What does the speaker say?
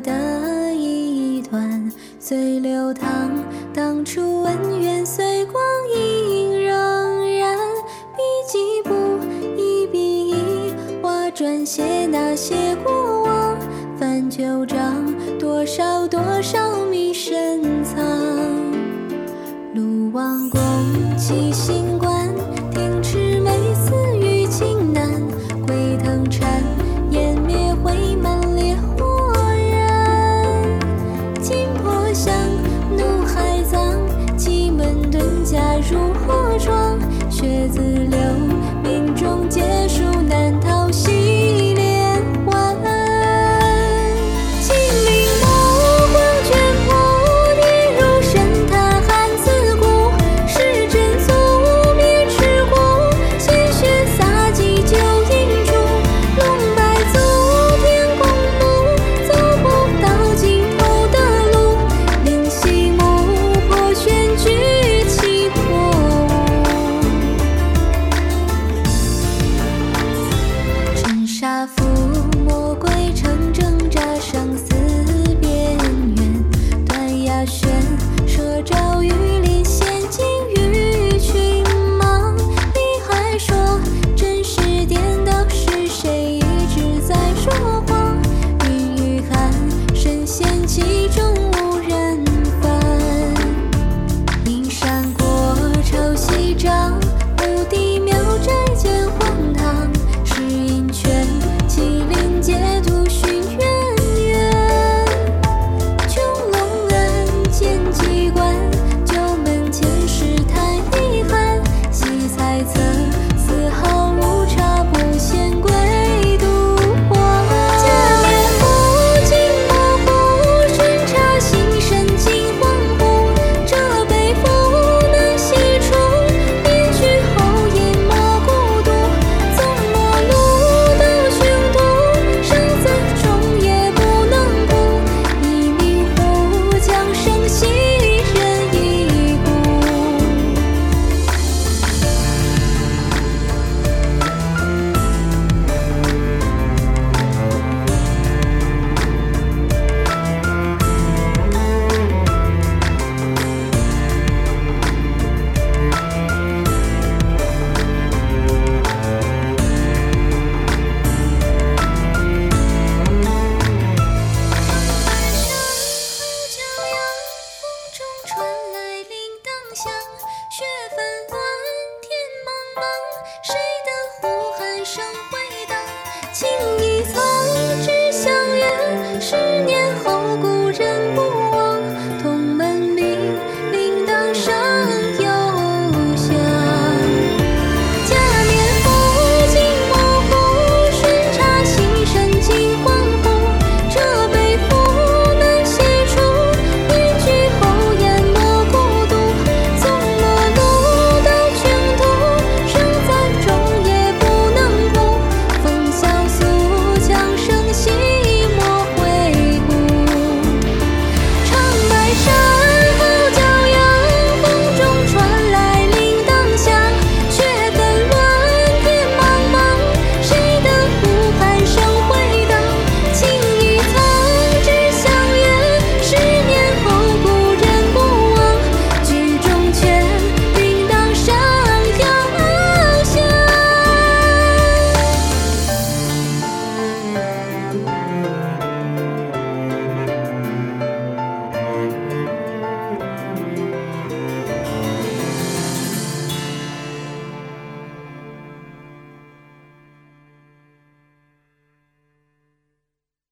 的一段，随流淌。当初恩怨随光阴荏苒，笔记簿一笔一划，撰写那些过往。翻旧账，多少多少秘深藏，路往。假如火妆血渍留声回荡